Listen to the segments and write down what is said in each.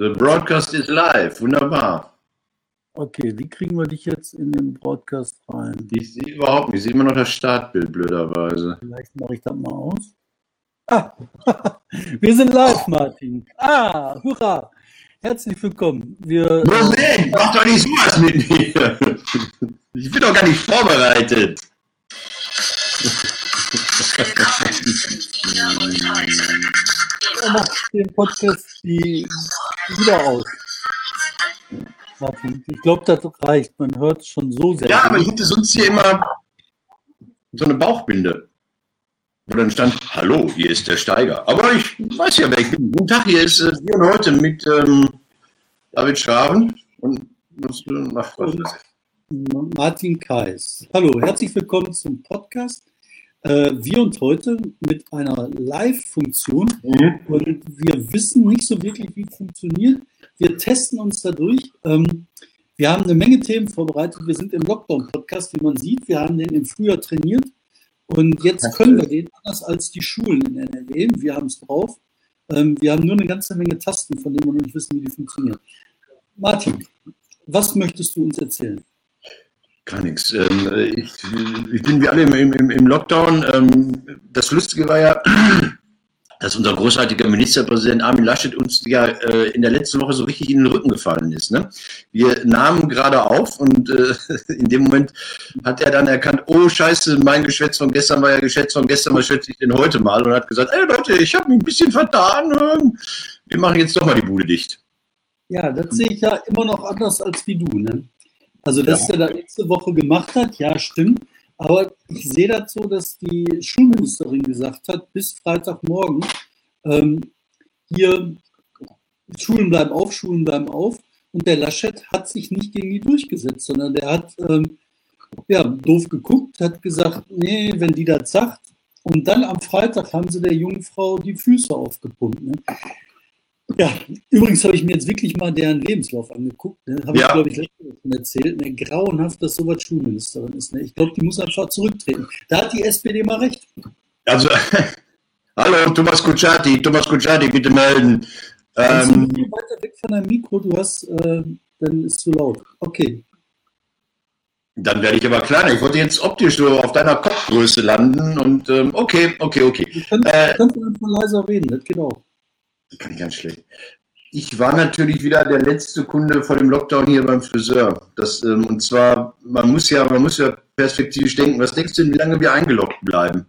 The broadcast is live. Wunderbar. Okay, wie kriegen wir dich jetzt in den Broadcast rein? Ich sehe überhaupt nicht. Ich sehe immer noch das Startbild, blöderweise. Vielleicht mache ich das mal aus. Ah, wir sind live, Martin. Ah, hurra. Herzlich willkommen. Wir, Moment, mach doch nicht sowas mit mir. Ich bin doch gar nicht vorbereitet. Er macht den Podcast die wieder aus. Martin, ich glaube, das reicht. Man hört schon so sehr. Ja, aber ich hatte sonst hier immer so eine Bauchbinde. Wo dann stand, hallo, hier ist der Steiger. Aber ich weiß ja, wer ich bin. Guten Tag, hier ist äh, hier und heute mit ähm, David Schraven und was ist das? Martin Kais. Hallo, herzlich willkommen zum Podcast. Äh, wir und heute mit einer Live-Funktion Mhm. und wir wissen nicht so wirklich, wie es funktioniert. Wir testen uns dadurch. Ähm, wir haben eine Menge Themen vorbereitet. Wir sind im Lockdown-Podcast, wie man sieht. Wir haben den im Frühjahr trainiert und jetzt können wir den anders als die Schulen in NRW. Wir haben es drauf. Ähm, wir haben nur eine ganze Menge Tasten, von denen wir noch nicht wissen, wie die funktionieren. Martin, was möchtest du uns erzählen? Gar nichts. Ähm, äh, ich, ich bin wie alle im, im, im Lockdown. Ähm, das Lustige war ja, dass unser großartiger Ministerpräsident Armin Laschet uns ja äh, in der letzten Woche so richtig in den Rücken gefallen ist. Ne? Wir nahmen gerade auf und äh, in dem Moment hat er dann erkannt, oh scheiße, mein Geschwätz von gestern war ja Geschwätz von gestern, was schätze ich denn heute mal? Und hat gesagt, ey Leute, ich habe mich ein bisschen vertan. ähm, Wir machen jetzt doch mal die Bude dicht. Ja, das sehe ich ja immer noch anders als wie du. Ne? Also, dass er da letzte Woche gemacht hat, ja, stimmt. Aber ich sehe so, dass die Schulministerin gesagt hat, bis Freitagmorgen, ähm, hier Schulen bleiben auf, Schulen bleiben auf. Und der Laschet hat sich nicht gegen die durchgesetzt, sondern der hat ähm, ja, doof geguckt, hat gesagt, nee, wenn die das sagt. Und dann am Freitag haben sie der jungen Frau die Füße aufgepumpt. Ne? Ja, übrigens habe ich mir jetzt wirklich mal deren Lebenslauf angeguckt. Ne? Habe Ja. ich, glaube ich, schon erzählt. Ne? Grauenhaft, dass sowas Schulministerin ist. Ne? Ich glaube, die muss einfach zurücktreten. Da hat die SPD mal recht. Also, hallo, Thomas Kutschaty, Thomas Kutschaty, bitte melden. Du Ähm, bisschen weiter weg von deinem Mikro? Du hast, äh, dann ist zu laut. Okay. Dann werde ich aber kleiner. Ich wollte jetzt optisch so auf deiner Kopfgröße landen und ähm, okay, okay, okay. Du kannst, Äh, du kannst einfach leiser reden, das geht auch. Kann ich ganz schlecht. Ich war natürlich wieder der letzte Kunde vor dem Lockdown hier beim Friseur. Das, ähm, und zwar, man muss ja, man muss ja perspektivisch denken. Was denkst du denn, wie lange wir eingeloggt bleiben?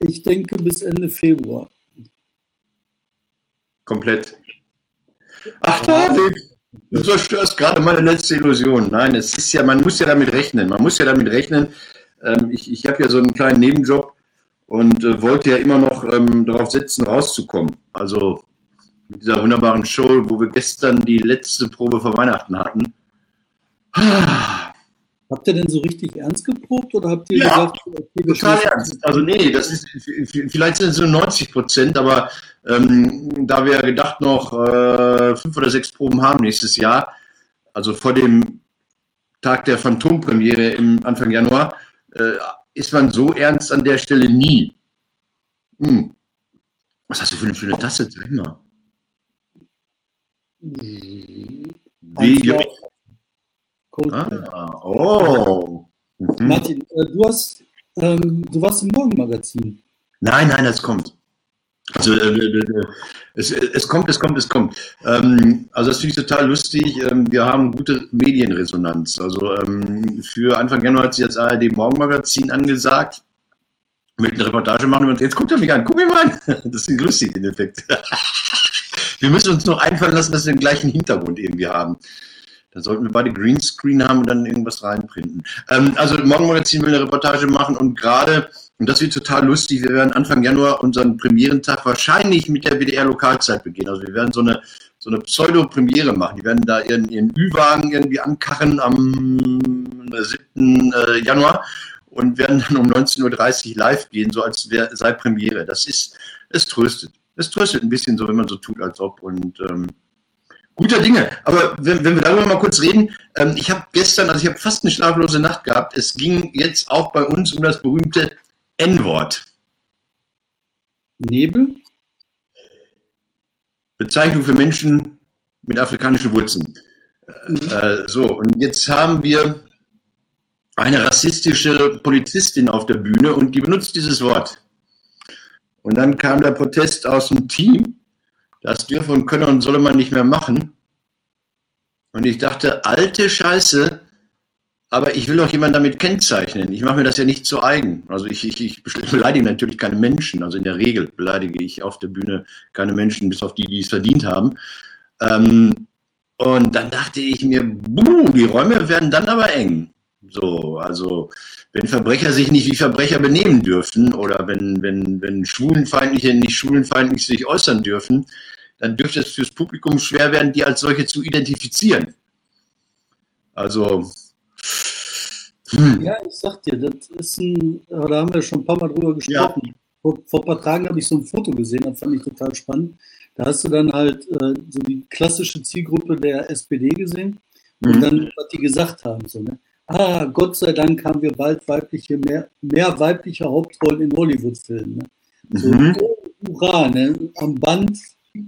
Ich denke bis Ende Februar. Komplett. Ach, David, du zerstörst gerade meine letzte Illusion. Nein, es ist ja, man muss ja damit rechnen. Man muss ja damit rechnen. Ähm, ich ich habe ja so einen kleinen Nebenjob und äh, wollte ja immer noch ähm, darauf setzen, rauszukommen. Also mit dieser wunderbaren Show, wo wir gestern die letzte Probe vor Weihnachten hatten. Habt ihr denn so richtig ernst geprobt oder habt ihr Ja, gesagt, okay, Total ernst. Also nee, das ist vielleicht sind es nur 90 Prozent, aber ähm, da wir gedacht noch äh, fünf oder sechs Proben haben nächstes Jahr, also vor dem Tag der Phantompremiere im Anfang Januar, äh, ist man so ernst an der Stelle nie. Hm. Was hast du für eine, eine Tasse? Zeig mal. Coldplay. ah, oh. Mhm. Martin, äh, du hast, ähm, du warst im Morgenmagazin. Nein, nein, das kommt. Also äh, es, es kommt, es kommt, es kommt. Ähm, also das finde ich total lustig. Ähm, wir haben gute Medienresonanz. Also ähm, für Anfang Januar hat sich das ARD Morgenmagazin angesagt. Mit einer Reportage machen wir jetzt guckt er mich an, guck mich mal an. Das ist lustig im Effekt. Wir müssen uns noch einfallen lassen, dass wir den gleichen Hintergrund irgendwie haben. Da sollten wir beide Greenscreen haben und dann irgendwas reinprinten. Ähm, also Morgenmagazin will eine Reportage machen und gerade, und das wird total lustig, wir werden Anfang Januar unseren Premierentag wahrscheinlich mit der WDR-Lokalzeit beginnen. Also wir werden so eine, so eine Pseudo-Premiere machen. Die werden da ihren, ihren Ü-Wagen irgendwie ankarren am 7. äh, Januar und werden dann um 19.30 Uhr live gehen, so als wär, sei Premiere. Das ist, es tröstet. Es tröstet ein bisschen so, wenn man so tut, als ob. Und ähm, guter Dinge. Aber wenn, wenn wir darüber mal kurz reden, ähm, ich habe gestern, also ich habe fast eine schlaflose Nacht gehabt. Es ging jetzt auch bei uns um das berühmte N-Wort. Nebel? Bezeichnung für Menschen mit afrikanischen Wurzeln. Äh, so, und jetzt haben wir eine rassistische Polizistin auf der Bühne und die benutzt dieses Wort. Und dann kam der Protest aus dem Team, das dürfe und könne und solle man nicht mehr machen. Und ich dachte, alte Scheiße, aber ich will doch jemanden damit kennzeichnen. Ich mache mir das ja nicht zu eigen. Also ich, ich, ich beleidige natürlich keine Menschen. Also in der Regel beleidige ich auf der Bühne keine Menschen, bis auf die, die es verdient haben. Ähm, und dann dachte ich mir, buh, die Räume werden dann aber eng. So, also wenn Verbrecher sich nicht wie Verbrecher benehmen dürfen oder wenn, wenn, wenn Schwulenfeindliche nicht schwulenfeindlich sich äußern dürfen, dann dürfte es fürs Publikum schwer werden, die als solche zu identifizieren. Also. Hm. Ja, ich sag dir, das ist ein, da haben wir schon ein paar Mal drüber gesprochen. Ja. Vor, vor, ein paar Tagen habe ich so ein Foto gesehen, das fand ich total spannend. Da hast du dann halt äh, so die klassische Zielgruppe der SPD gesehen und mhm. dann, was die gesagt haben. So, ne? Ah, Gott sei Dank haben wir bald weibliche, mehr, mehr weibliche Hauptrollen in Hollywood-Filmen. Ne? So, mhm. oh, hurra, ne? am Band,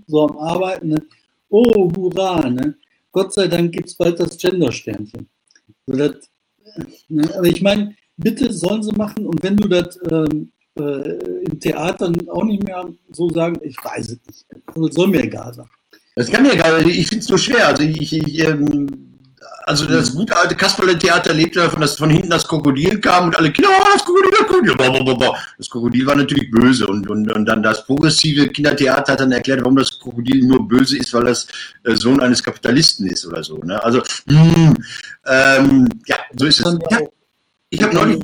so am Arbeiten. Ne? Oh, hurra, ne? Gott sei Dank gibt es bald das Gender-Sternchen. So, das, ne? Aber ich meine, bitte sollen sie machen und wenn du das ähm, äh, im Theater auch nicht mehr so sagen, ich weiß es nicht. Also soll mir egal sein. Das kann mir egal, sein. ich finde es nur schwer. Also ich, ich ähm, also das gute alte Kasperle-Theater lebte davon, dass von hinten das Krokodil kam und alle Kinder, oh, das Krokodil, das Krokodil. Das Krokodil war natürlich böse und, und, und dann das progressive Kindertheater hat dann erklärt, warum das Krokodil nur böse ist, weil das äh, Sohn eines Kapitalisten ist oder so. Ne? Also, mh, hm, ähm, ja, so ist es. Ja, ich habe neulich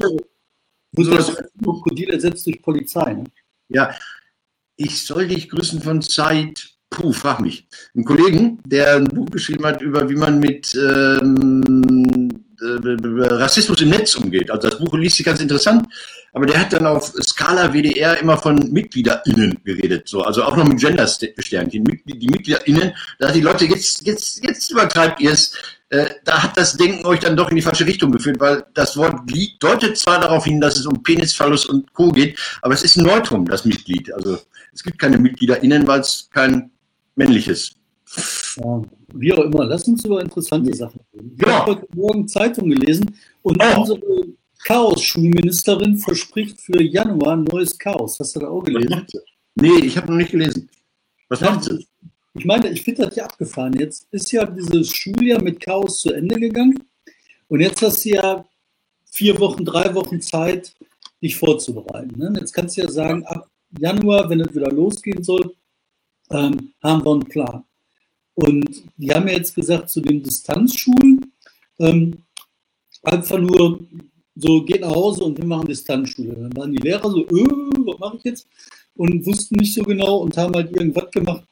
wo so das Krokodil ersetzt durch Polizei. Ne? Ja, ich soll dich grüßen von Zeit. Puh, frag mich. Ein Kollegen, der ein Buch geschrieben hat über, wie man mit ähm, äh, Rassismus im Netz umgeht. Also das Buch liest sich ganz interessant, aber der hat dann auf Skala WDR immer von MitgliederInnen geredet. So, also auch noch mit Gender-Sternchen. Die MitgliederInnen, da hat die Leute, jetzt, jetzt, jetzt übertreibt ihr es. Äh, da hat das Denken euch dann doch in die falsche Richtung geführt, weil das Wort Glied deutet zwar darauf hin, dass es um Penis, Phallus und Co. geht, aber es ist ein Neutrum, das Mitglied. Also es gibt keine MitgliederInnen, weil es kein männliches. Ja, wie auch immer, lass uns über interessante Sachen reden. Ich ja. habe heute Morgen Zeitung gelesen und oh. unsere Chaos-Schulministerin verspricht für Januar neues Chaos. Hast du da auch gelesen? Nee, ich habe noch nicht gelesen. Was macht sie? Ich meine, ich finde das ja abgefahren. Jetzt ist ja dieses Schuljahr mit Chaos zu Ende gegangen. Und jetzt hast du ja vier Wochen, drei Wochen Zeit, dich vorzubereiten. Ne? Jetzt kannst du ja sagen, ab Januar, wenn es wieder losgehen soll, ähm, haben wir einen Plan. Und die haben ja jetzt gesagt, zu den Distanzschulen, ähm, einfach nur so, geht nach Hause und wir machen Distanzschule. Dann waren die Lehrer so, äh, was mache ich jetzt? Und wussten nicht so genau und haben halt irgendwas gemacht,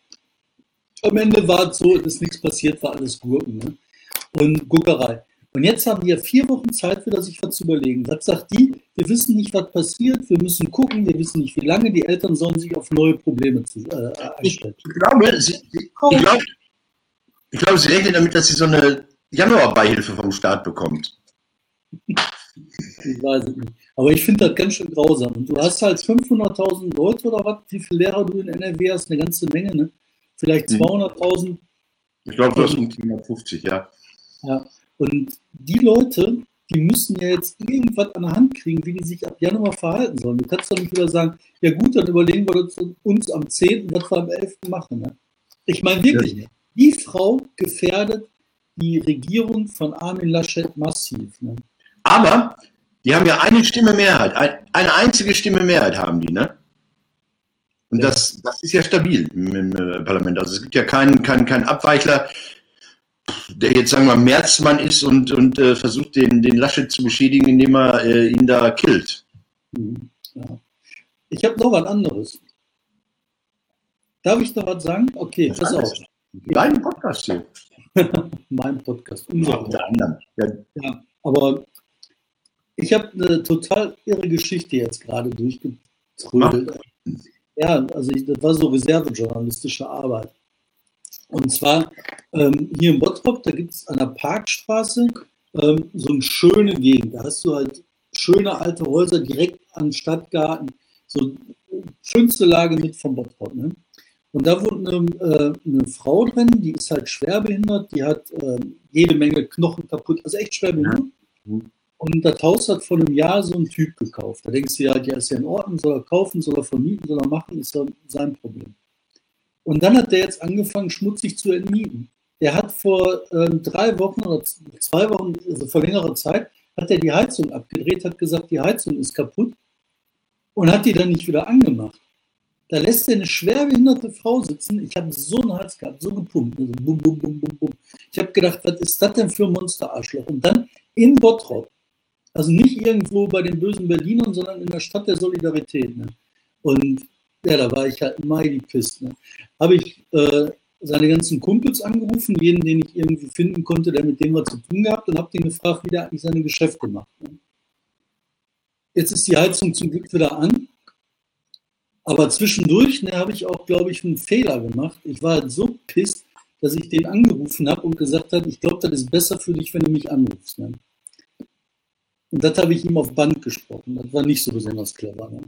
am Ende war es so, dass nichts passiert, war alles Gurken ne? und Guckerei. Und jetzt haben wir vier Wochen Zeit, wieder sich was zu überlegen. Was sagt die? Wir wissen nicht, was passiert, wir müssen gucken, wir wissen nicht, wie lange. Die Eltern sollen sich auf neue Probleme zu, äh, einstellen. Ich glaube, sie, ich, glaube, ich glaube, sie rechnen damit, dass sie so eine Januar-Beihilfe vom Staat bekommt. Ich weiß es nicht. Aber ich finde das ganz schön grausam. Und du hast halt 500.000 Leute oder was? Wie viele Lehrer du in NRW hast? Eine ganze Menge, ne? vielleicht 200.000. Mhm. Ich glaube, das sind 150, ja. Ja, und die Leute, die müssen ja jetzt irgendwas an der Hand kriegen, wie die sich ab Januar verhalten sollen. Du kannst doch nicht wieder sagen, ja gut, dann überlegen wir uns am 10., was wir am 11. machen. Ne? Ich meine wirklich, ja. die Frau gefährdet die Regierung von Armin Laschet massiv. Ne? Aber die haben ja eine Stimme Mehrheit, eine einzige Stimme Mehrheit haben die, ne? Und das, das ist ja stabil im, im äh, Parlament. Also es gibt ja keinen, keinen, keinen Abweichler, der jetzt, sagen wir mal, Märzmann ist und, und äh, versucht, den, den Laschet zu beschädigen, indem er äh, ihn da killt. Mhm. Ja. Ich habe noch was anderes. Darf ich noch was sagen? Okay, das pass auf. Dein Podcast hier. mein Podcast. Unser ja, anderen. Ja. ja, aber ich habe eine total irre Geschichte jetzt gerade durchgetrödelt. Ja, also ich, das war so reservejournalistische Arbeit. Und zwar ähm, hier in Bottrop, da gibt es an der Parkstraße ähm, so eine schöne Gegend. Da hast du halt schöne alte Häuser direkt am Stadtgarten. So schönste Lage mit von Bottrop. Ne? Und da wohnt eine, äh, eine Frau drin, die ist halt schwerbehindert, die hat äh, jede Menge Knochen kaputt, also echt schwerbehindert. Ja. Und das Haus hat vor einem Jahr so ein Typ gekauft. Da denkst du ja, der ist ja in Ordnung, soll er kaufen, soll er vermieten, soll er machen, ist sein Problem. Und dann hat der jetzt angefangen, schmutzig zu entmieten. Der hat vor ähm, drei Wochen oder zwei Wochen, also vor längerer Zeit, hat er die Heizung abgedreht, hat gesagt, die Heizung ist kaputt und hat die dann nicht wieder angemacht. Da lässt er eine schwerbehinderte Frau sitzen. Ich habe so einen Hals gehabt, so gepumpt. Also bum, bum, bum, bum, bum. Ich habe gedacht, was ist das denn für ein Monsterarschloch? Und dann in Bottrop. Also nicht irgendwo bei den bösen Berlinern, sondern in der Stadt der Solidarität. Ne? Und ja, da war ich halt mighty pissed. Ne? Habe ich äh, seine ganzen Kumpels angerufen, jeden, den ich irgendwie finden konnte, der mit dem was zu tun gehabt und habe den gefragt, wie der eigentlich seine Geschäfte macht. Ne? Jetzt ist die Heizung zum Glück wieder an. Aber zwischendurch ne, habe ich auch, glaube ich, einen Fehler gemacht. Ich war halt so pisst, dass ich den angerufen habe und gesagt habe, ich glaube, das ist besser für dich, wenn du mich anrufst. Ne? Und das habe ich ihm auf Band gesprochen. Das war nicht so besonders clever. Ne?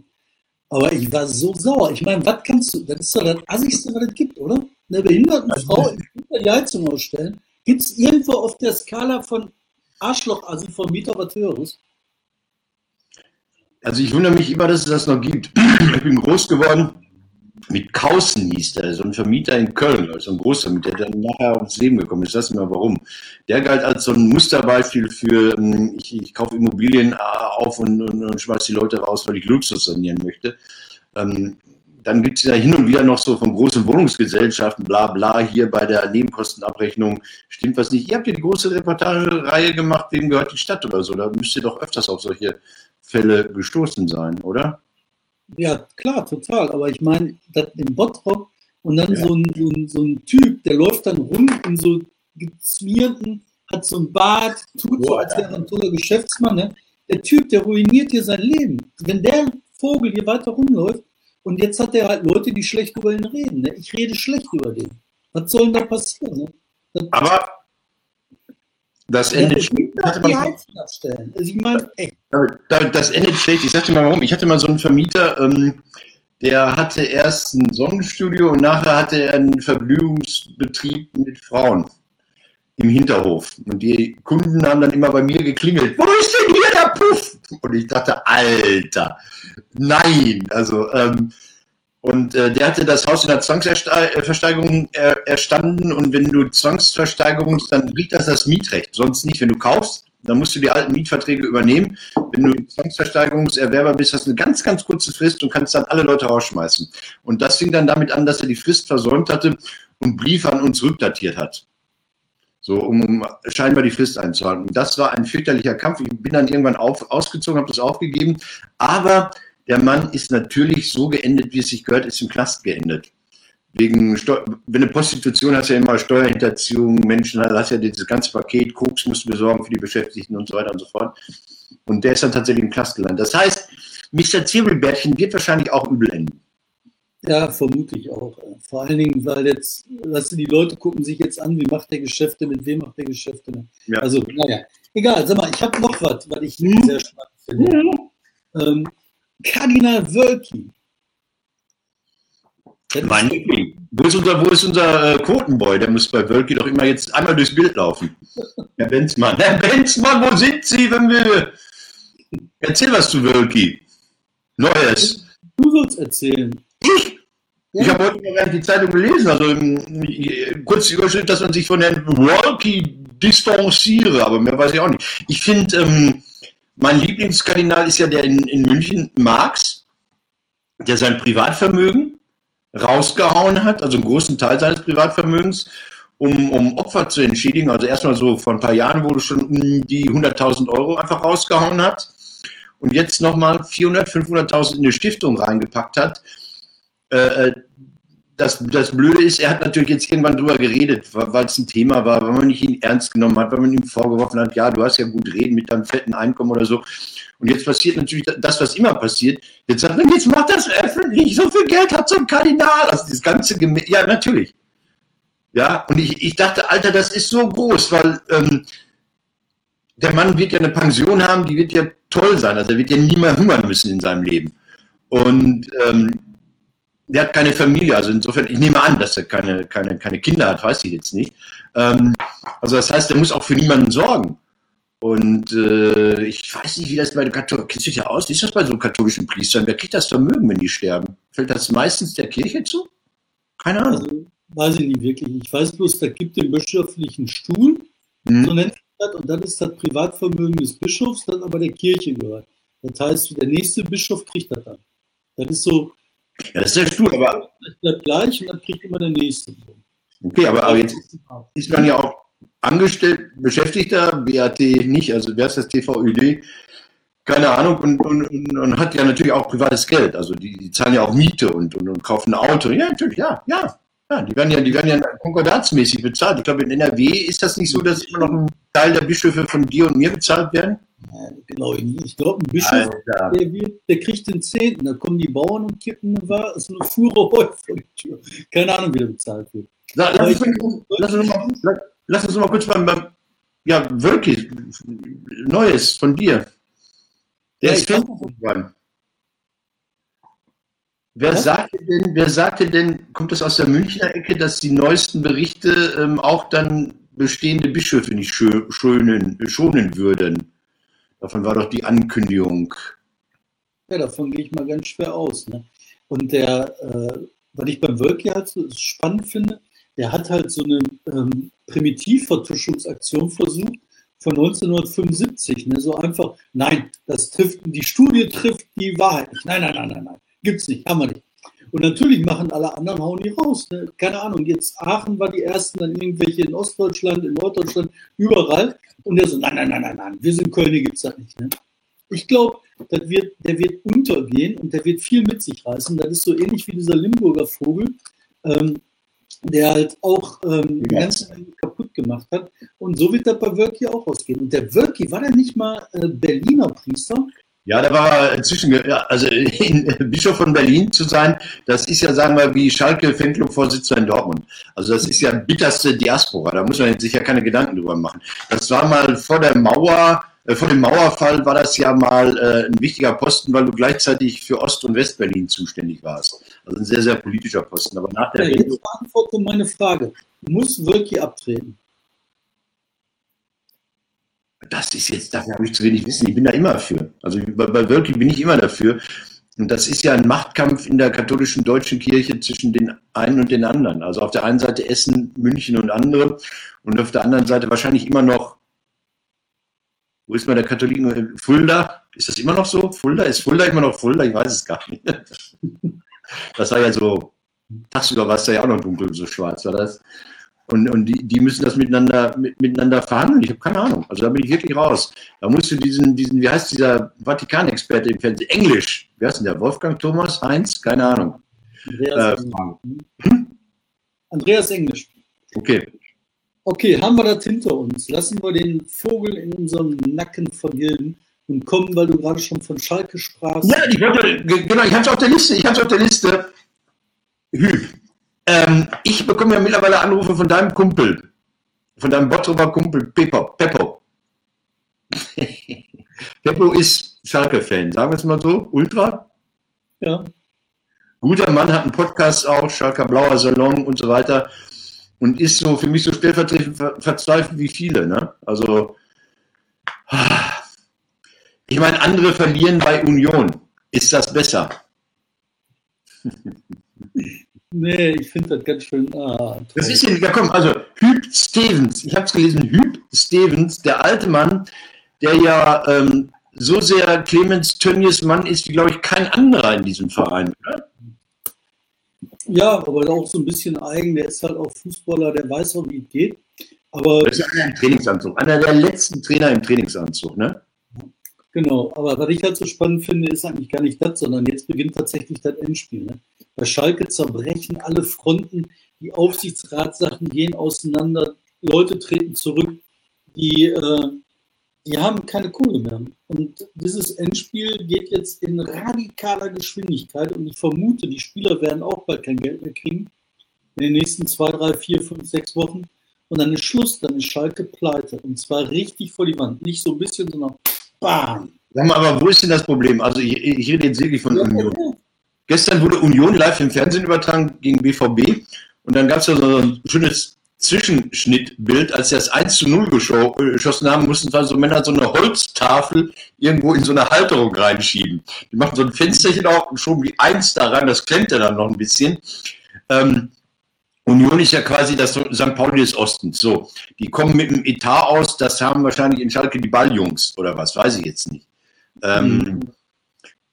Aber ich war so sauer. Ich meine, was kannst du, das ist doch das Assigste, was es gibt, oder? Eine behinderte Frau die Heizung ausstellen. Gibt es irgendwo auf der Skala von Arschloch-Assi von Mieter was Höheres? Also ich wundere mich immer, dass es das noch gibt. Ich bin groß geworden mit Kausen hieß der, so ein Vermieter in Köln, also ein Großvermieter, der dann nachher aufs Leben gekommen ist. Ich mal warum. Der galt als so ein Musterbeispiel für, ähm, ich, ich kaufe Immobilien äh, auf und, und, und schmeiße die Leute raus, weil ich Luxus sanieren möchte. Ähm, dann gibt es ja hin und wieder noch so von großen Wohnungsgesellschaften, bla bla, hier bei der Nebenkostenabrechnung stimmt was nicht. Ihr habt ja die große Reportagereihe gemacht, wem gehört die Stadt oder so. Da müsst ihr doch öfters auf solche Fälle gestoßen sein, oder? Ja, klar, total. Aber ich meine, im Bottrop und dann ja. so, ein, so, ein, so ein Typ, der läuft dann rum in so gezmierten, hat so ein Bart, tut so, als wäre er ein toller Geschäftsmann. Ne? Der Typ, der ruiniert hier sein Leben. Wenn der Vogel hier weiter rumläuft und jetzt hat er halt Leute, die schlecht über ihn reden. Ne? Ich rede schlecht über den. Was soll denn da passieren? Ne? Aber das endet schlecht. Also Das endet schlecht. Ich sagte mal warum. Ich hatte mal so einen Vermieter, ähm, der hatte erst ein Sonnenstudio und nachher hatte er einen Verblühungsbetrieb mit Frauen im Hinterhof. Und die Kunden haben dann immer bei mir geklingelt. Wo ist denn hier der Puff? Und ich dachte, Alter, nein. Also, ähm, und äh, der hatte das Haus in der Zwangsversteigerung äh, erstanden und wenn du Zwangsversteigerung, dann kriegt das das Mietrecht. Sonst nicht. Wenn du kaufst, dann musst du die alten Mietverträge übernehmen. Wenn du Zwangsversteigerungserwerber bist, hast du eine ganz, ganz kurze Frist und kannst dann alle Leute rausschmeißen. Und das fing dann damit an, dass er die Frist versäumt hatte und Briefe an uns rückdatiert hat. So, um scheinbar die Frist einzuhalten. Das war ein fürchterlicher Kampf. Ich bin dann irgendwann auf, ausgezogen, habe das aufgegeben. Aber der Mann ist natürlich so geendet, wie es sich gehört, ist im Knast geendet. Wegen, Steu wenn eine Prostitution hast ja immer Steuerhinterziehung, Menschen, da hast ja dieses ganze Paket, Koks musst du besorgen für die Beschäftigten und so weiter und so fort. Und der ist dann tatsächlich im Knast gelandet. Das heißt, Mr. Zwiebelbärtchen wird wahrscheinlich auch übel enden. Ja, vermute ich auch. Vor allen Dingen, weil jetzt, weißt du, die Leute gucken sich jetzt an, wie macht der Geschäfte, mit wem macht der Geschäfte. Ja. Also, naja, egal, sag mal, ich habe noch was, was ich hm. sehr spannend finde. Hm. Ähm, Kardinal Wölki. Mein Wo ist unser, wo ist unser äh, Quotenboy? Der muss bei Wölki doch immer jetzt einmal durchs Bild laufen. Herr Benzmann. Herr Benzmann, wo sind Sie, wenn wir. Erzähl was zu Wölki. Neues. Du sollst erzählen. Ich? Ja. Ich habe heute noch die Zeitung gelesen, also kurz die Überschrift, dass man sich von Herrn Wölki distanziere, aber mehr weiß ich auch nicht. Ich finde, ähm, mein Lieblingskardinal ist ja der in, in München, Marx, der sein Privatvermögen rausgehauen hat, also einen großen Teil seines Privatvermögens, um, um Opfer zu entschädigen. Also erstmal so vor ein paar Jahren, du schon die 100.000 Euro einfach rausgehauen hat und jetzt nochmal 400, 500.000 in eine Stiftung reingepackt hat. Äh, äh das, das Blöde ist, er hat natürlich jetzt irgendwann drüber geredet, weil es ein Thema war, weil man nicht ihn ernst genommen hat, weil man ihm vorgeworfen hat, ja, du hast ja gut reden mit deinem fetten Einkommen oder so. Und jetzt passiert natürlich das, was immer passiert. Jetzt sagt man, jetzt macht das öffentlich, so viel Geld hat so ein Kardinal. Also das ganze Gem Ja, natürlich. Ja, und ich, ich dachte, Alter, das ist so groß, weil ähm, der Mann wird ja eine Pension haben, die wird ja toll sein. Also er wird ja nie mehr hungern müssen in seinem Leben. Und ähm, der hat keine Familie, also insofern, ich nehme an, dass er keine, keine, keine Kinder hat, weiß ich jetzt nicht. Ähm, also das heißt, er muss auch für niemanden sorgen. Und äh, ich weiß nicht, wie das bei den Katholiken, kennst du dich ja aus, wie ist das bei so katholischen Priestern? Wer kriegt das Vermögen, wenn die sterben? Fällt das meistens der Kirche zu? Keine Ahnung. Also, weiß ich nicht wirklich. Ich weiß bloß, da gibt den bischöflichen Stuhl, hm. so nennt sich das, und das ist das Privatvermögen des Bischofs, das aber der Kirche gehört. Das heißt, der nächste Bischof kriegt das dann. Das ist so. Ja, das ist der Stuhl, aber. Das bleibt gleich und dann kriegt immer der nächste. Okay, aber, aber jetzt ist man ja auch angestellt, Beschäftigter, BAT nicht, also wer ist das TVÖD? Keine Ahnung und, und, und, hat ja natürlich auch privates Geld. Also die, die zahlen ja auch Miete und, und, und kaufen ein Auto. Ja, natürlich, ja, ja. Ja, die werden ja, die werden ja konkordatsmäßig bezahlt. Ich glaube, in NRW ist das nicht so, dass immer noch ein Teil der Bischöfe von dir und mir bezahlt werden? Ja, genau, ich glaube, ein Bischof, der, wird, der, kriegt den Zehnten, da kommen die Bauern und kippen eine, so eine Fuhre Heu vor die Tür. Keine Ahnung, wie der bezahlt wird. Lass, lass, lass, uns mal, lass uns mal kurz beim, beim ja, wirklich Neues von dir. Der ja, ist geworden. Wer, ja? sagte denn, wer sagte denn, kommt das aus der Münchner Ecke, dass die neuesten Berichte ähm, auch dann bestehende Bischöfe nicht schonen, schonen würden? Davon war doch die Ankündigung. Ja, davon gehe ich mal ganz schwer aus. Ne? Und der, äh, was ich beim Wölki halt so spannend finde, der hat halt so eine ähm, Primitivvertuschungsaktion versucht von 1975. Ne? So einfach, nein, das trifft, die Studie trifft die Wahrheit nicht. Nein, nein, nein, nein, nein. Gibt's nicht, haben wir nicht. Und natürlich machen alle anderen, hauen die raus. Ne? Keine Ahnung, jetzt Aachen war die ersten, dann irgendwelche in Ostdeutschland, in Norddeutschland, überall. Und der so, nein, nein, nein, nein, nein, wir sind Köln, gibt es das nicht. Ne? Ich glaube, der wird untergehen und der wird viel mit sich reißen. Das ist so ähnlich wie dieser Limburger Vogel, ähm, der halt auch ähm, ja. ganz kaputt gemacht hat. Und so wird das bei Wölki auch ausgehen. Und der Wölki, war der nicht mal äh, Berliner Priester? Ja, da war inzwischen, also in Bischof von Berlin zu sein, das ist ja, sagen wir, wie Schalke Fanclub-Vorsitzender in Dortmund. Also das ist ja bitterste Diaspora, da muss man sich ja keine Gedanken drüber machen. Das war mal vor der Mauer, äh, vor dem Mauerfall war das ja mal äh, ein wichtiger Posten, weil du gleichzeitig für Ost- und Westberlin zuständig warst. Also ein sehr, sehr politischer Posten. Aber nach der ja, jetzt beantworte meine Frage. Muss Wölki abtreten? Das ist jetzt, dafür habe ich zu wenig Wissen. Ich bin da immer für. Also bei, bei Wölki bin ich immer dafür. Und das ist ja ein Machtkampf in der katholischen deutschen Kirche zwischen den einen und den anderen. Also auf der einen Seite Essen, München und andere und auf der anderen Seite wahrscheinlich immer noch, wo ist mal der Katholiken? Fulda? Ist das immer noch so? Fulda? Ist Fulda immer noch Fulda? Ich weiß es gar nicht. Das war ja so, tagsüber war es ja auch noch dunkel, so schwarz war das. Und, und die, die müssen das miteinander, mit, miteinander verhandeln. Ich habe keine Ahnung. Also da bin ich wirklich raus. Da musst du diesen, diesen wie heißt dieser Vatikanexperte im Fernsehen? Englisch. Wer ist denn der? Wolfgang Thomas? Heinz? Keine Ahnung. Andreas, äh, hm? Andreas Englisch. Okay. Okay, haben wir das hinter uns. Lassen wir den Vogel in unserem Nacken vergilden und kommen, weil du gerade schon von Schalke sprachst. Ja, ich wollte, genau, ich habe es auf der Liste. Ich habe es auf der Liste. Hüb. Ähm, ich bekomme ja mittlerweile Anrufe von deinem Kumpel, von deinem Bottroper Kumpel Peppo. Peppo. Peppo ist Schalke-Fan, sagen wir es mal so, Ultra. Ja. Guter Mann, hat einen Podcast auch, Schalker Blauer Salon und so weiter. Und ist so für mich so stellvertretend verzweifelt wie viele. Ne? Also, ich meine, andere verlieren bei Union. Ist das besser? Nee, ich finde das ganz schön. Ah, das ist ja, komm, also Hüb Stevens, ich habe es gelesen, Hüb Stevens, der alte Mann, der ja ähm, so sehr Clemens Tönnies Mann ist, wie glaube ich kein anderer in diesem Verein, oder? Ja, aber auch so ein bisschen eigen, der ist halt auch Fußballer, der weiß auch, wie es geht. Aber das ist einer im Trainingsanzug, einer der letzten Trainer im Trainingsanzug, ne? Genau, aber was ich halt so spannend finde, ist eigentlich gar nicht das, sondern jetzt beginnt tatsächlich das Endspiel. Ne? Bei Schalke zerbrechen alle Fronten, die Aufsichtsratssachen gehen auseinander, Leute treten zurück, die, äh, die haben keine Kohle mehr. Und dieses Endspiel geht jetzt in radikaler Geschwindigkeit und ich vermute, die Spieler werden auch bald kein Geld mehr kriegen in den nächsten zwei, drei, vier, fünf, sechs Wochen. Und dann ist Schluss, dann ist Schalke pleite. Und zwar richtig vor die Wand. Nicht so ein bisschen, sondern bam. Sag mal, aber wo ist denn das Problem? Also ich, ich rede jetzt wirklich von Union. gestern wurde Union live im Fernsehen übertragen gegen BVB und dann gab es ja so ein schönes Zwischenschnittbild, als sie das 1 zu 0 äh, geschossen haben, mussten zwar so Männer so eine Holztafel irgendwo in so eine Halterung reinschieben. Die machen so ein Fensterchen auf und schoben die 1 da rein, das klemmte dann noch ein bisschen. Ähm, Union ist ja quasi das St. Pauli des Ostens. So, die kommen mit einem Etat aus, das haben wahrscheinlich in Schalke die Balljungs oder was, weiß ich jetzt nicht. Ähm, mhm.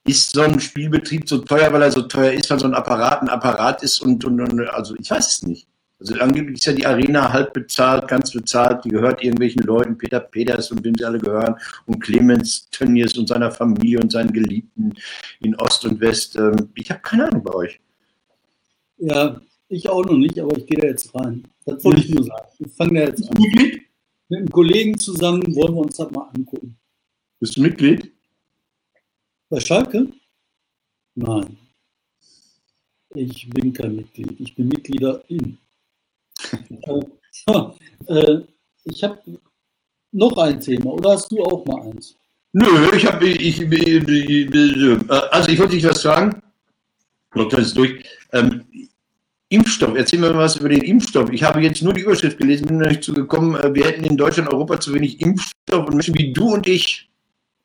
Ist so ein Spielbetrieb so teuer, weil er so teuer ist, weil so ein Apparat ein Apparat ist und, und, und also ich weiß es nicht. Also angeblich ist ja die Arena halb bezahlt, ganz bezahlt, die gehört irgendwelchen Leuten, Peter Peters und wem sie alle gehören, und Clemens Tönnies und seiner Familie und seinen Geliebten in Ost und West. Ähm, ich habe keine Ahnung bei euch. Ja, ich auch noch nicht, aber ich gehe da jetzt rein. Das wollte ich nur sagen. Ich fange da jetzt an. Mitglied? Mit einem Kollegen zusammen wollen wir uns das mal angucken. Bist du Mitglied? Bei Schalke? Nein. Ich bin kein Mitglied. Ich bin Mitgliederin äh, ich habe noch ein Thema, oder hast du auch mal eins? Nö, ich habe, ich, ich, also ich wollte dich was fragen. Das ist durch. Ähm, Impfstoff, erzähl mir mal was über den Impfstoff. Ich habe jetzt nur die Überschrift gelesen, bin noch nicht zugekommen, äh, wir hätten in Deutschland, Europa zu wenig Impfstoff und Menschen wie du und ich.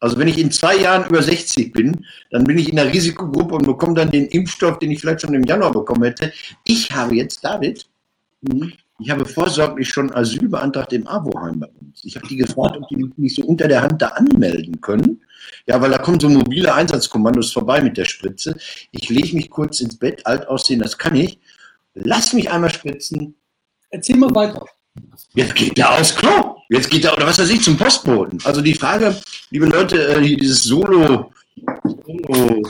Also wenn ich in zwei Jahren über 60 bin, dann bin ich in der Risikogruppe und bekomme dann den Impfstoff, den ich vielleicht schon im Januar bekommen hätte. Ich habe jetzt, David, Mhm. Ich habe vorsorglich schon Asyl beantragt im Avoheim bei uns. Ich habe die gefragt, ob die mich so unter der Hand da anmelden können. Ja, weil da kommen so mobile Einsatzkommandos vorbei mit der Spritze. Ich lege mich kurz ins Bett, alt aussehen, das kann ich. Lass mich einmal spritzen. Erzähl mal weiter. Jetzt geht der aufs Klo. Jetzt geht er, oder was weiß ich, zum Postboten. Also die Frage, liebe Leute, äh, dieses Solo, Solo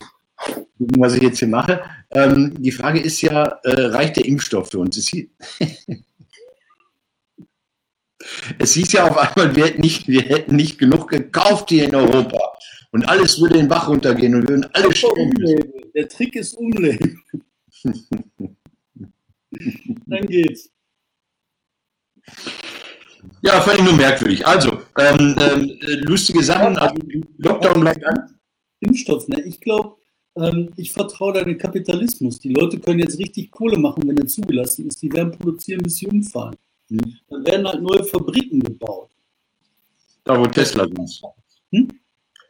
was ich jetzt hier mache. Ähm, die Frage ist ja, äh, reicht der Impfstoff für uns? Es hieß, es hieß ja auf einmal, wir hätten, nicht, wir hätten nicht genug gekauft hier in Europa. Und alles würde den Bach runtergehen und wir würden alle sterben. Der Trick ist umlegen. Dann geht's. Ja, fand ich nur merkwürdig. Also, ähm, ähm, lustige Sachen. Also, Lockdown bleibt an. Impfstoff, ne? Ich glaube, ähm, ich vertraue da den Kapitalismus. Die Leute können jetzt richtig Kohle machen, wenn er zugelassen ist. Die werden produzieren, bis sie umfallen. Mhm. Dann werden halt neue Fabriken gebaut. Da wo Tesla sonst. Hm?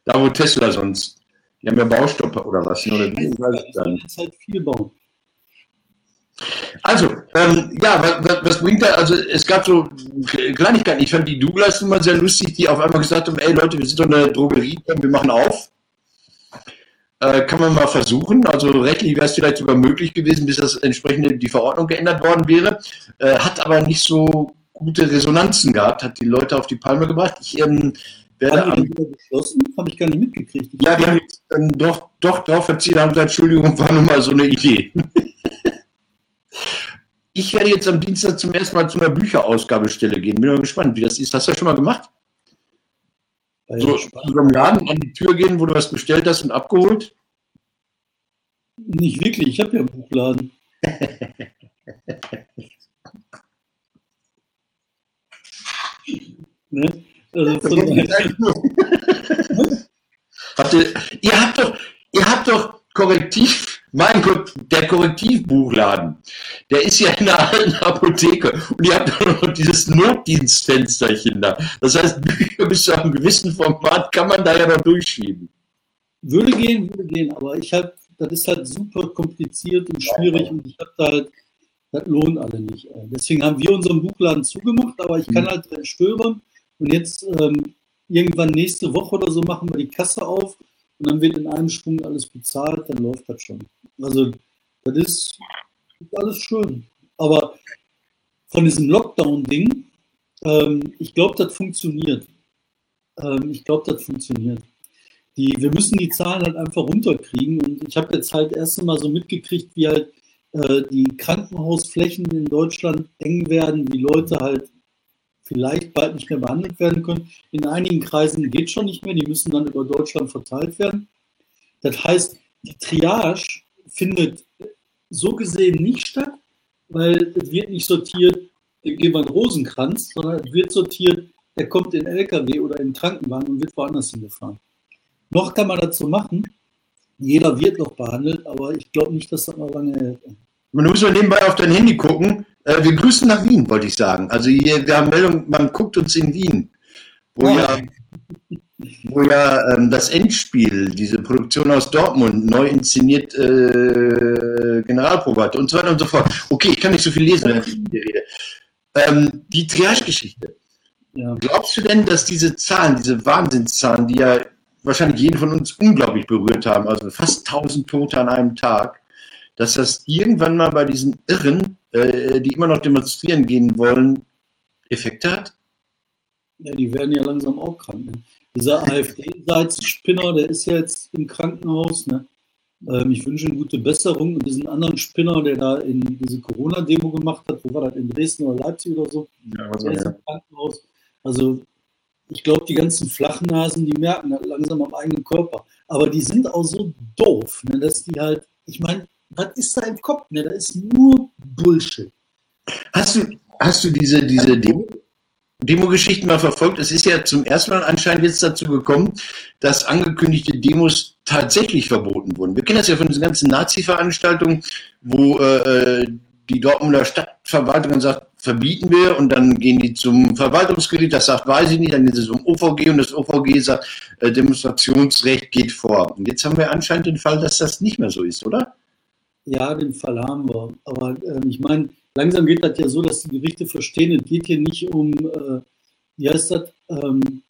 Da wo Tesla sonst. Die haben ja Baustopp oder was? Oder wie? Ich weiß es nicht. jetzt halt viel bauen. Also, ähm, ja, was, was, bringt da, also es gab so Kleinigkeiten, ich fand die Douglas immer sehr lustig, die auf einmal gesagt haben, ey Leute, wir sind doch eine Drogerie, wir machen auf. Äh, kann man mal versuchen. Also rechtlich wäre es vielleicht sogar möglich gewesen, bis das entsprechende die Verordnung geändert worden wäre. Äh, hat aber nicht so gute Resonanzen gehabt, hat die Leute auf die Palme gebracht. Ich ähm, werde haben die wieder beschlossen? Habe ich gar nicht mitgekriegt. Ja, die haben jetzt ähm, doch, doch drauf verziehen, haben gesagt, Entschuldigung, war nur mal so eine Idee. ich werde jetzt am Dienstag zum ersten Mal zu einer Bücherausgabestelle gehen. Bin mal gespannt, wie das ist. Hast du das schon mal gemacht? So, zu einem Laden an die Tür gehen, wo du was bestellt hast und abgeholt? Nicht wirklich, ich habe ja einen Buchladen. ne? also Hatte, ihr habt doch, ihr habt doch Korrektiv, mein Gott, der Korrektivbuchladen, der ist ja in der alten Apotheke und ihr habt doch noch dieses Notdienstfensterchen da. Das heißt, Bücher bis zu einem gewissen Format kann man da ja noch durchschieben. Würde gehen, würde gehen, aber ich habe, das ist halt super kompliziert und schwierig und ich habe da halt, das lohnt alle nicht. Deswegen haben wir unseren Buchladen zugemacht, aber ich kann mhm. halt stöbern und jetzt ähm, irgendwann nächste Woche oder so machen wir die Kasse auf und dann wird in einem Sprung alles bezahlt, dann läuft das schon. Also, das ist, ist alles schön. Aber von diesem Lockdown-Ding, ähm, ich glaube, das funktioniert. Ähm, ich glaube, das funktioniert. Die, wir müssen die Zahlen halt einfach runterkriegen. Und ich habe jetzt halt erst einmal so mitgekriegt, wie halt äh, die Krankenhausflächen in Deutschland eng werden, wie Leute halt vielleicht bald nicht mehr behandelt werden können. In einigen Kreisen geht schon nicht mehr, die müssen dann über Deutschland verteilt werden. Das heißt, die Triage findet so gesehen nicht statt, weil es wird nicht sortiert, dem geben wir einen Rosenkranz, sondern es wird sortiert, der kommt in LKW oder in Krankenwagen und wird woanders hingefahren. Noch kann man dazu machen, jeder wird noch behandelt, aber ich glaube nicht, dass das noch lange hält. Du musst mal nebenbei auf dein Handy gucken. Äh, wir grüßen nach Wien, wollte ich sagen. Also hier, wir haben Meldung, man guckt uns in Wien. Wo oh. ja, wo ja ähm, das Endspiel, diese Produktion aus Dortmund, neu inszeniert äh, Generalprobe hat und so weiter und so fort. Okay, ich kann nicht so viel lesen, wenn ich dir rede. Ähm, die Triage-Geschichte. Ja. Glaubst du denn, dass diese Zahlen, diese Wahnsinnszahlen, die ja wahrscheinlich jeden von uns unglaublich berührt haben, also fast 1000 Tote an einem Tag, dass das irgendwann mal bei diesen Irren, äh, die immer noch demonstrieren gehen wollen, Effekte hat? Ja, die werden ja langsam auch krank. Ne? Dieser AfD-Seitsspinner, der ist ja jetzt im Krankenhaus. Ne? Ähm, ich wünsche ihm gute Besserung. Und diesen anderen Spinner, der da in diese Corona-Demo gemacht hat, wo war das, in Dresden oder Leipzig oder so, ja, der ist im Krankenhaus. Also ich glaube, die ganzen Flachnasen, die merken das langsam am eigenen Körper. Aber die sind auch so doof, ne, dass die halt, ich meine, was ist da im Kopf? Ne? Da ist nur Bullshit. Hast du, hast du diese, diese Demo, Demo-Geschichten mal verfolgt? Es ist ja zum ersten Mal anscheinend jetzt dazu gekommen, dass angekündigte Demos tatsächlich verboten wurden. Wir kennen das ja von diesen ganzen Nazi-Veranstaltungen, wo äh, die Dortmunder Stadtverwaltung dann sagt, verbieten wir und dann gehen die zum Verwaltungsgericht, das sagt, weiß ich nicht, dann gehen sie zum OVG und das OVG sagt, äh, Demonstrationsrecht geht vor. Und jetzt haben wir anscheinend den Fall, dass das nicht mehr so ist, oder? Ja, den Fall haben wir. Aber äh, ich meine, langsam geht das ja so, dass die Gerichte verstehen, es geht hier nicht um, äh, wie heißt das, ähm,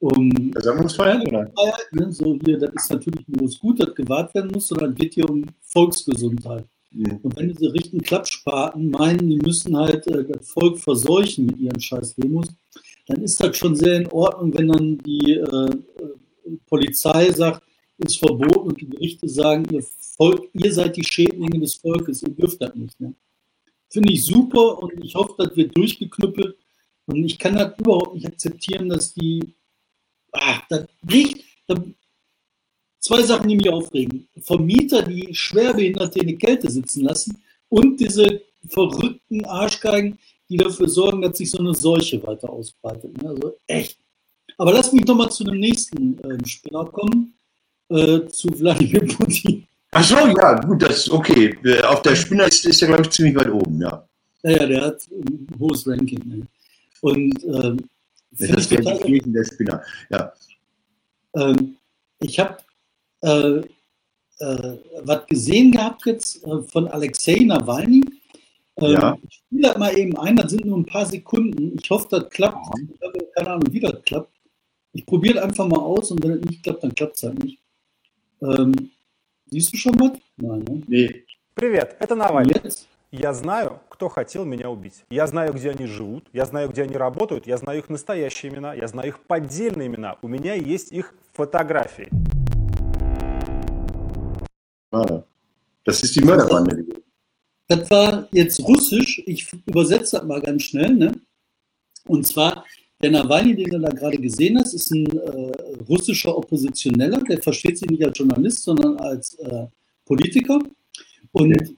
um Versammlungsfreiheit, oder? Ne? So hier, das ist natürlich nur das Gut, das gewahrt werden muss, sondern es geht hier um Volksgesundheit. Ja. Und wenn diese richten Klappspaten meinen, die müssen halt äh, das Volk verseuchen mit ihren scheiß Demos, dann ist das schon sehr in Ordnung, wenn dann die äh, Polizei sagt, ist verboten und die Gerichte sagen, ihr, Volk, ihr seid die Schädlinge des Volkes, ihr dürft das nicht. Ne? Finde ich super und ich hoffe, das wird durchgeknüppelt. Und ich kann das überhaupt nicht akzeptieren, dass die, ach, das riecht, das, zwei Sachen, die mich aufregen. Vermieter, die Schwerbehinderte in der Kälte sitzen lassen und diese verrückten Arschgeigen, die dafür sorgen, dass sich so eine Seuche weiter ausbreitet. Ne? Also echt. Aber lass mich doch mal zu dem nächsten äh, Spinner kommen, äh, zu Wladimir Putin. Ach so, ja, gut, das ist okay. Äh, auf der Spinnerliste ist er, glaube ich, ziemlich weit oben, ja. Ja, ja, der hat ein hohes Ranking. Ne? Und ähm, das wäre die der Spinner, ja. Ähm, ich habe äh, äh, was gesehen gehabt jetzt äh, von Alexei Nawalny. Ähm, ja. Ich spiele das mal eben ein, das sind nur ein paar Sekunden. Ich hoffe, das klappt. Ich habe keine Ahnung, wie das klappt. Ich probiere einfach mal aus und wenn es nicht klappt, dann klappt es halt nicht. Schon was? Nein, ne? Nee. Привет, это Навальный. Yes. Я знаю, кто хотел меня убить. Я знаю, где они живут, я знаю, где они работают, я знаю их настоящие имена, я знаю их поддельные имена. У меня есть их фотографии. Ah, das ist die Mörderbande. Das war jetzt russisch. Ich übersetze das mal ganz schnell. Ne? Und zwar, der Nawalny, den du da gerade gesehen hast, ist ein äh, russischer Oppositioneller. Der versteht sich nicht als Journalist, sondern als äh, Politiker. Und okay.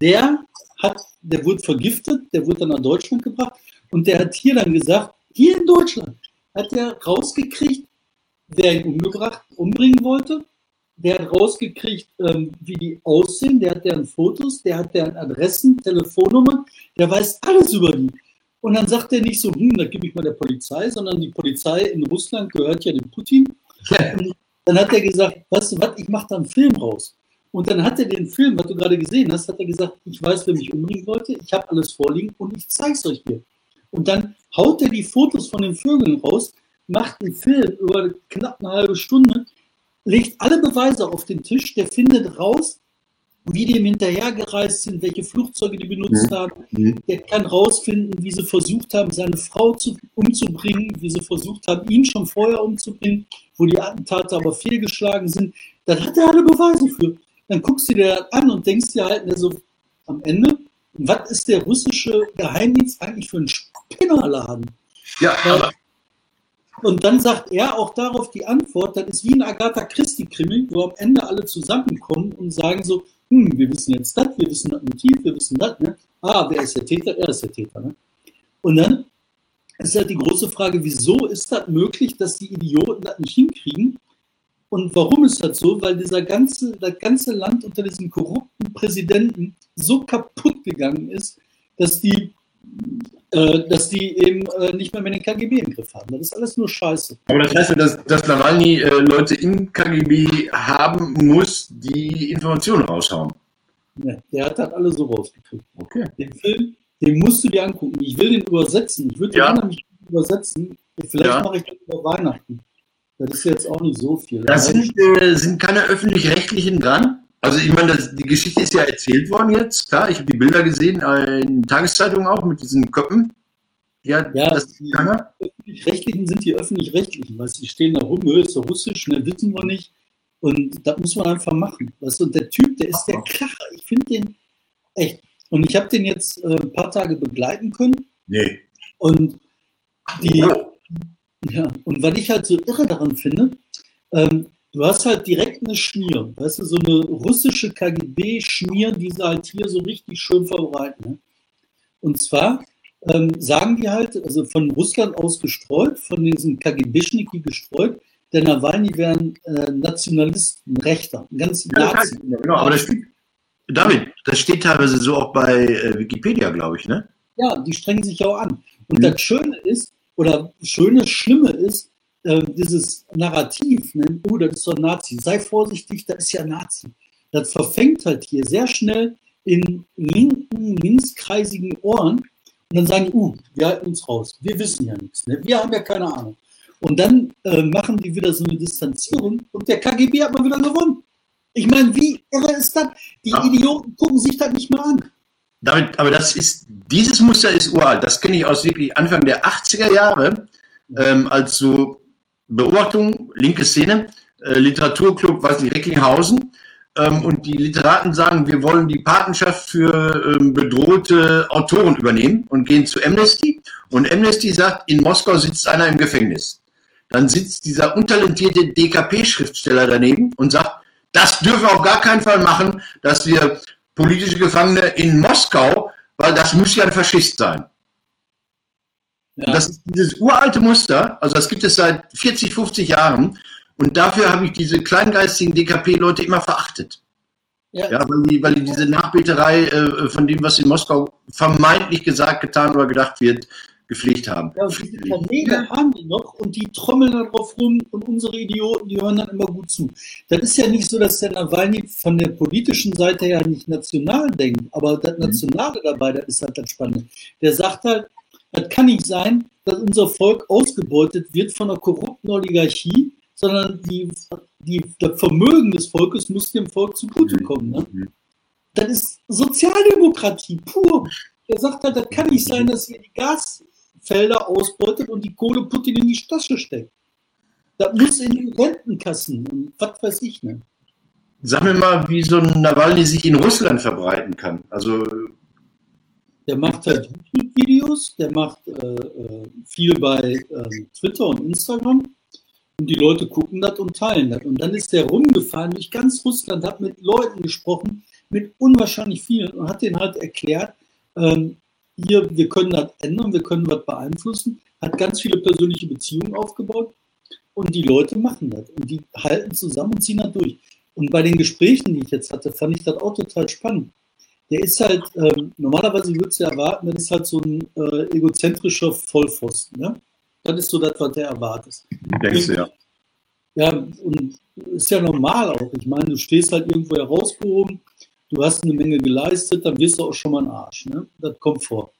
der hat, der wurde vergiftet, der wurde dann nach Deutschland gebracht und der hat hier dann gesagt, hier in Deutschland hat er rausgekriegt, wer ihn umgebracht, umbringen wollte der hat rausgekriegt, ähm, wie die aussehen, der hat deren Fotos, der hat deren Adressen, Telefonnummern, der weiß alles über die. Und dann sagt er nicht so, hm, da gebe ich mal der Polizei, sondern die Polizei in Russland gehört ja dem Putin. dann hat er gesagt, weißt du was, ich mache da einen Film raus. Und dann hat er den Film, was du gerade gesehen hast, hat er gesagt, ich weiß, wer mich umbringen wollte, ich habe alles vorliegen und ich zeige es euch hier. Und dann haut er die Fotos von den Vögeln raus, macht einen Film über knapp eine halbe Stunde, legt alle Beweise auf den Tisch, der findet raus, wie die ihm hinterhergereist sind, welche Flugzeuge die benutzt mhm. haben. Der kann rausfinden, wie sie versucht haben, seine Frau zu, umzubringen, wie sie versucht haben, ihn schon vorher umzubringen, wo die Attentate aber fehlgeschlagen sind. Dann hat er alle Beweise für. Dann guckst du dir das an und denkst dir halt so am Ende, was ist der russische Geheimdienst eigentlich für ein Spinnerladen? Ja, aber und dann sagt er auch darauf die Antwort, das ist wie ein Agatha Christie-Krimi, wo am Ende alle zusammenkommen und sagen so, hm, wir wissen jetzt das, wir wissen das Motiv, wir wissen das, ne? Ah, wer ist der Täter? Er ist der Täter, ne? Und dann ist halt die große Frage, wieso ist das möglich, dass die Idioten das nicht hinkriegen? Und warum ist das so? Weil dieser ganze, das ganze Land unter diesem korrupten Präsidenten so kaputt gegangen ist, dass die, dass die eben äh, nicht mehr mit den KGB im Griff haben. Das ist alles nur Scheiße. Aber das heißt ja, dass, dass Nawalny äh, Leute im KGB haben muss, die Informationen raushauen. Ja, der hat das alle so rausgekriegt. Okay. Den Film, den musst du dir angucken. Ich will den übersetzen. Ich würde den Ja. nämlich übersetzen. Vielleicht Ja. mache ich das über Weihnachten. Das ist jetzt auch nicht so viel. Da sind, äh, sind keine öffentlich-rechtlichen dran. Also ich meine, das, die Geschichte ist ja erzählt worden jetzt. Klar, ich habe die Bilder gesehen in Tageszeitungen auch mit diesen Köppen. Ja, Ja, das die- öffentlich-rechtlichen sind die öffentlich-rechtlichen. Weißt du, die stehen da rum, "Hö, ist russisch, mehr wissen wir nicht. Und das muss man einfach machen. Weißt du, und der Typ, der ist der Kracher. Ich finde den echt. Und ich habe den jetzt äh, ein paar Tage begleiten können. Nee. Und die, Oh. ja, und was ich halt so irre daran finde, ähm, du hast halt direkt eine Schmier, weißt du, so eine russische KGB-Schmier, die sie halt hier so richtig schön verbreiten. Ne? Und zwar ähm, sagen die halt, also von Russland aus gestreut, von diesen KGB-Schniki gestreut, der Nawalny wäre ein äh, Nationalist, ein Rechter, ganz Ja, Nazi. genau, aber das steht, David, das steht teilweise so auch bei äh, Wikipedia, glaube ich, ne? Ja, die strengen sich auch an. Und Mhm. das Schöne ist, oder Schöne, Schlimme ist, äh, dieses Narrativ, ne? oh, das ist doch ein Nazi, sei vorsichtig, das ist ja ein Nazi. Das verfängt halt hier sehr schnell in linken, linkskreisigen Ohren. Und dann sagen die, uh, wir halten uns raus, wir wissen ja nichts, ne? wir haben ja keine Ahnung. Und dann äh, machen die wieder so eine Distanzierung und der KGB hat mal wieder gewonnen. Ich meine, wie irre ist das? Die Ja. Idioten gucken sich das nicht mal an. David, aber das ist, dieses Muster ist uralt. Das kenne ich aus wirklich Anfang der 80er Jahre, ähm, als so Beobachtung, linke Szene, äh, Literaturclub, weiß nicht, Recklinghausen. Ähm, und die Literaten sagen, wir wollen die Patenschaft für ähm, bedrohte Autoren übernehmen und gehen zu Amnesty. Und Amnesty sagt, in Moskau sitzt einer im Gefängnis. Dann sitzt dieser untalentierte DKP-Schriftsteller daneben und sagt, das dürfen wir auf gar keinen Fall machen, dass wir politische Gefangene in Moskau, weil das muss ja ein Faschist sein. Ja. Das ist dieses uralte Muster, also das gibt es seit 40, 50 Jahren. Und dafür habe ich diese kleingeistigen DKP-Leute immer verachtet. Ja, Ja, weil die, weil die diese Nachbeterei äh, von dem, was in Moskau vermeintlich gesagt, getan oder gedacht wird, gepflegt haben. Ja, und diese Kanäle haben die noch und die trommeln da drauf rum und unsere Idioten, die hören dann immer gut zu. Das ist ja nicht so, dass der Nawalny von der politischen Seite her nicht national denkt, aber das Nationale dabei, das ist halt das Spannende. Der sagt halt, das kann nicht sein, dass unser Volk ausgebeutet wird von einer korrupten Oligarchie, sondern die, die, das Vermögen des Volkes muss dem Volk zugutekommen. Ne? Mhm. Das ist Sozialdemokratie pur. Er sagt halt, das kann nicht sein, dass ihr die Gasfelder ausbeutet und die Kohle Putin in die Tasche steckt. Das muss in die Rentenkassen und was weiß ich ne? Sag mir mal, wie so ein Nawalny sich in Russland verbreiten kann. Also, Der macht halt YouTube-Videos, der macht äh, äh, viel bei äh, Twitter und Instagram und die Leute gucken das und teilen das. Und dann ist der rumgefahren durch ganz Russland, hat mit Leuten gesprochen, mit unwahrscheinlich vielen und hat denen halt erklärt, ähm, hier, wir können das ändern, wir können was beeinflussen, hat ganz viele persönliche Beziehungen aufgebaut und die Leute machen das und die halten zusammen und ziehen das durch. Und bei den Gesprächen, die ich jetzt hatte, fand ich das auch total spannend. Der ist halt, ähm, normalerweise würdest du erwarten, das ist halt so ein äh, egozentrischer Vollpfosten. Ne? Das ist so das, was du erwartest. denkst du ja. Ja, und ist ja normal auch. Ich meine, du stehst halt irgendwo herausgehoben, du hast eine Menge geleistet, dann wirst du auch schon mal ein Arsch. Ne? Das kommt vor.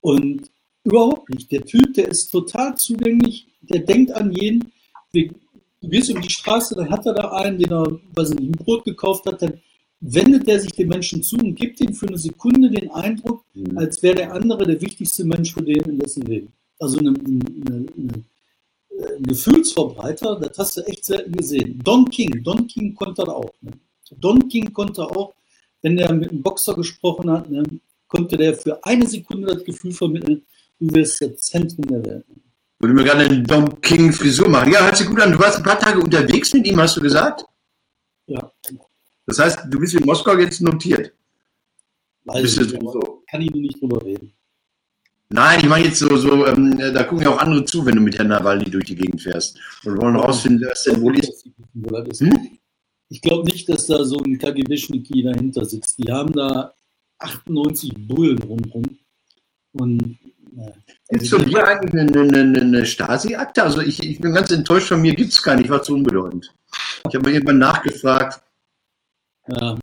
Und überhaupt nicht. Der Typ, der ist total zugänglich, der denkt an jeden. Du gehst über die Straße, dann hat er da einen, den er, weiß ich nicht, ein Brot gekauft hat, dann wendet er sich den Menschen zu und gibt ihm für eine Sekunde den Eindruck, Mhm. als wäre der andere der wichtigste Mensch für den in dessen Leben. Also eine, eine, eine, ein Gefühlsverbreiter, das hast du echt selten gesehen. Don King, Don King konnte das auch. Ne? Don King konnte auch, wenn er mit einem Boxer gesprochen hat, ne, konnte der für eine Sekunde das Gefühl vermitteln, du wirst das Zentrum der Welt. Würde mir gerne eine Dom King Frisur machen. Ja, hört sich gut an. Du warst ein paar Tage unterwegs mit ihm, hast du gesagt? Ja, Das heißt, du bist in Moskau jetzt notiert. weiß ich du nicht, so? kann ich nicht drüber reden. Nein, ich meine jetzt so, so ähm, da gucken ja auch andere zu, wenn du mit Herrn Nawalny durch die Gegend fährst und wollen rausfinden, es denn wohl ist. Hm? Ich glaube nicht, dass da so ein KGB-Schnicki dahinter sitzt. Die haben da 98 Bullen rundherum. Und äh, Gibt es von dir eigentlich eine, eine, eine Stasi-Akte? Also ich, ich, bin ganz enttäuscht, von mir gibt es keine, ich war zu unbedeutend. Ich habe mal irgendwann nachgefragt. Ja,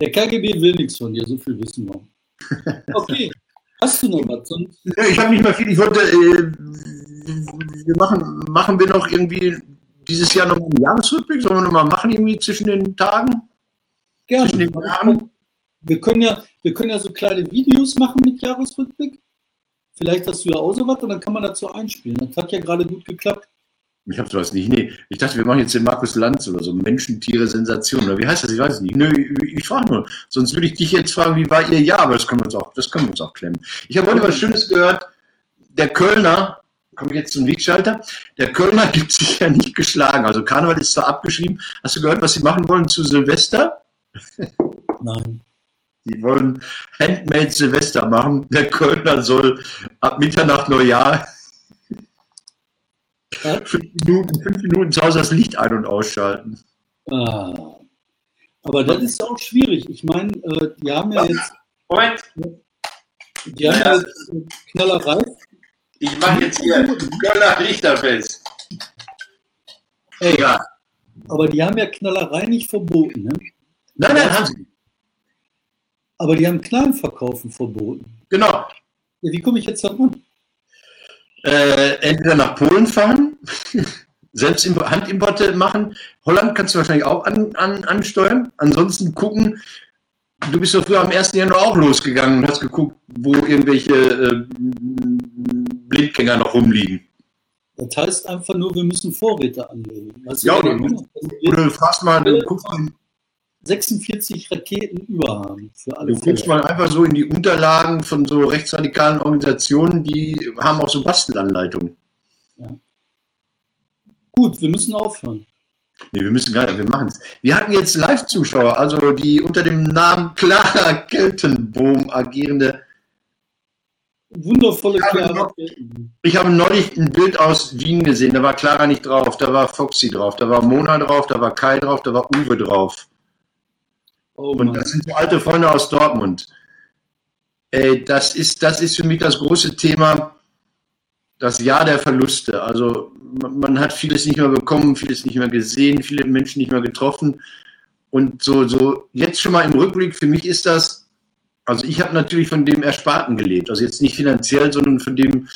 der KGB will nichts von dir, so viel wissen wir. Okay, hast du noch was? Sonst? Ich habe nicht mal viel, ich wollte, äh, wir machen, machen wir noch irgendwie dieses Jahr noch einen Jahresrückblick? Sollen wir noch mal machen irgendwie zwischen den Tagen? Gerne. Zwischen den Tagen? Wir können, ja, wir können ja so kleine Videos machen mit Jahresrückblick. Vielleicht hast du ja auch sowas und dann kann man dazu einspielen. Das hat ja gerade gut geklappt. Ich habe sowas nicht. Nee, ich dachte, wir machen jetzt den Markus Lanz oder so. Menschen, Tiere, Sensation. Oder wie heißt das? Ich weiß es nicht. Nö, ich, ich frage nur. Sonst würde ich dich jetzt fragen, wie war ihr Jahr? Aber das können wir uns auch, das können wir uns auch klemmen. Ich habe heute was Schönes gehört. Der Kölner, komme ich jetzt zum Wegschalter, der Kölner gibt sich ja nicht geschlagen. Also Karneval ist zwar abgeschrieben. Hast du gehört, was sie machen wollen zu Silvester? Nein. Die wollen Handmade Silvester machen. Der Kölner soll ab Mitternacht Neujahr ja? fünf, Minuten, fünf Minuten zu Hause das Licht ein- und ausschalten. Ah. Aber das ist auch schwierig. Ich meine, äh, die haben ja jetzt. Moment. Die haben ja jetzt Knallerei. Ich mache jetzt hier Kölner Lichterfest. Ey, ja. Aber die haben ja Knallerei nicht verboten, ne? Nein, nein, haben sie. Aber die haben Kleinverkaufen verboten. Genau. Ja, wie komme ich jetzt da ran? Äh, entweder nach Polen fahren, selbst Handimporte machen. Holland kannst du wahrscheinlich auch an, an, ansteuern. Ansonsten gucken, du bist doch früher am 1. Januar auch losgegangen und hast geguckt, wo irgendwelche äh, Blindgänger noch rumliegen. Das heißt einfach nur, wir müssen Vorräte anlegen. Weißt ja, oder, oder du fragst mal, du guckst 46 Raketen überhaben. Für alle du guckst mal einfach so in die Unterlagen von so rechtsradikalen Organisationen, die haben auch so Bastelanleitungen. Ja. Gut, wir müssen aufhören. Nee, wir müssen gar nicht, wir machen es. Wir hatten jetzt Live-Zuschauer, also die unter dem Namen Clara Keltenbohm agierende. Wundervolle Clara. Ich habe neulich ein Bild aus Wien gesehen, da war Clara nicht drauf, da war Foxy drauf, da war Mona drauf, da war Kai drauf, da war Uwe drauf. Oh, und das sind so alte Freunde aus Dortmund. Äh, das, ist, das ist für mich das große Thema, das Jahr der Verluste. Also man, man, hat vieles nicht mehr bekommen, vieles nicht mehr gesehen, viele Menschen nicht mehr getroffen. Und so, so jetzt schon mal im Rückblick, für mich ist das, also ich habe natürlich von dem Ersparten gelebt. Also jetzt nicht finanziell, sondern von dem,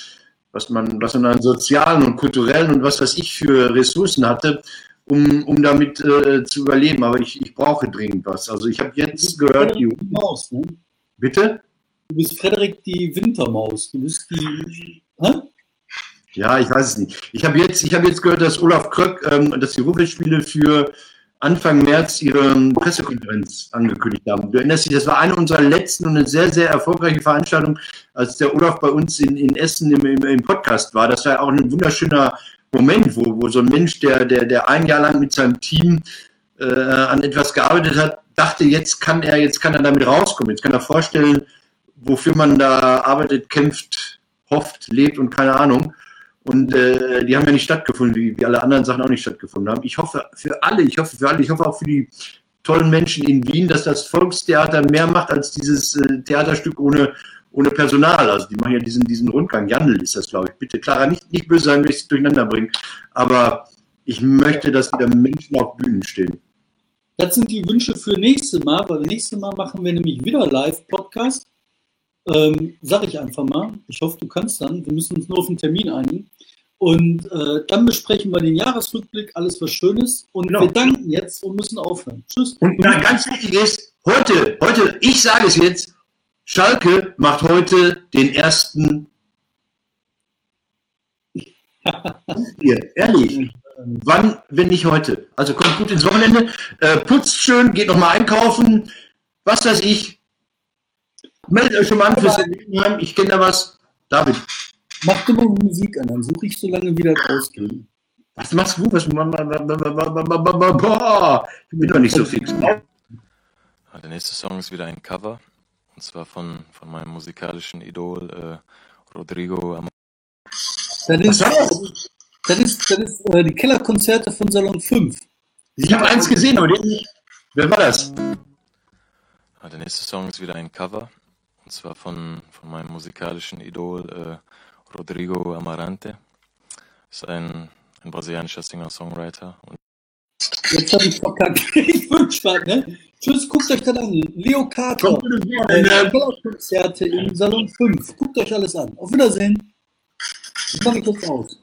was man, was man an sozialen und kulturellen und was weiß ich für Ressourcen hatte um, um damit äh, zu überleben. Aber ich, ich brauche dringend was. Also ich habe jetzt gehört. Die Maus, ne? Bitte? Du bist Frederik die Wintermaus. Du bist die. Hä? Ja, ich weiß es nicht. Ich habe jetzt, hab jetzt gehört, dass Olaf Kröck, ähm, dass die Ruhrfeldspiele für Anfang März ihre Pressekonferenz angekündigt haben. Du erinnerst dich, das war eine unserer letzten und eine sehr, sehr erfolgreiche Veranstaltung, als der Olaf bei uns in, in Essen im, im, im Podcast war. Das war auch ein wunderschöner Moment, wo, wo so ein Mensch, der, der, der ein Jahr lang mit seinem Team äh, an etwas gearbeitet hat, dachte, jetzt kann er, jetzt kann er damit rauskommen, jetzt kann er vorstellen, wofür man da arbeitet, kämpft, hofft, lebt und keine Ahnung. Und äh, die haben ja nicht stattgefunden, wie, wie alle anderen Sachen auch nicht stattgefunden haben. Ich hoffe für alle, ich hoffe für alle, ich hoffe auch für die tollen Menschen in Wien, dass das Volkstheater mehr macht als dieses äh, Theaterstück ohne, ohne Personal. Also die machen ja diesen, diesen Rundgang. Jandl ist das, glaube ich. Bitte, Clara, nicht, nicht böse sein, wenn ich es durcheinander bringe. Aber ich möchte, dass wieder Menschen auf Bühnen stehen. Das sind die Wünsche für nächste Mal, weil nächste Mal machen wir nämlich wieder Live-Podcast. Ähm, sag ich einfach mal. Ich hoffe, du kannst dann. Wir müssen uns nur auf einen Termin einigen. Und äh, dann besprechen wir den Jahresrückblick, alles was Schönes. Und genau. wir danken jetzt und müssen aufhören. Tschüss. Und na, ganz wichtig ist, heute, heute, ich sage es jetzt, Schalke macht heute den ersten. Hier, ehrlich. Wann, wenn nicht heute? Also kommt gut ins Wochenende, äh, putzt schön, geht nochmal einkaufen, was weiß ich. Meldet euch schon mal an fürs Gelegenheim, ich kenne da was. David. Mach du mal Musik an, dann suche ich so lange wieder rausgehen. Was machst du? Was, ich bin doch nicht so fix. Der nächste Song ist wieder ein Cover und zwar von, von meinem musikalischen Idol äh, Rodrigo Am Das ist, das ist, das ist äh, die Kellerkonzerte von Salon 5. Ich habe eins gesehen, aber den nicht. Wer war das? Ah, der nächste Song ist wieder ein Cover. Und zwar von, von meinem musikalischen Idol äh, Rodrigo Amarante. Ist ein, ein brasilianischer Singer-Songwriter. Und Jetzt habe ich verkackt. Ich bin spannend, ne? Tschüss, guckt euch das an. Leo wieder Äh, Kellerkonzerte im Salon 5. Guckt euch alles an. Auf Wiedersehen. Ich mache mich jetzt aus.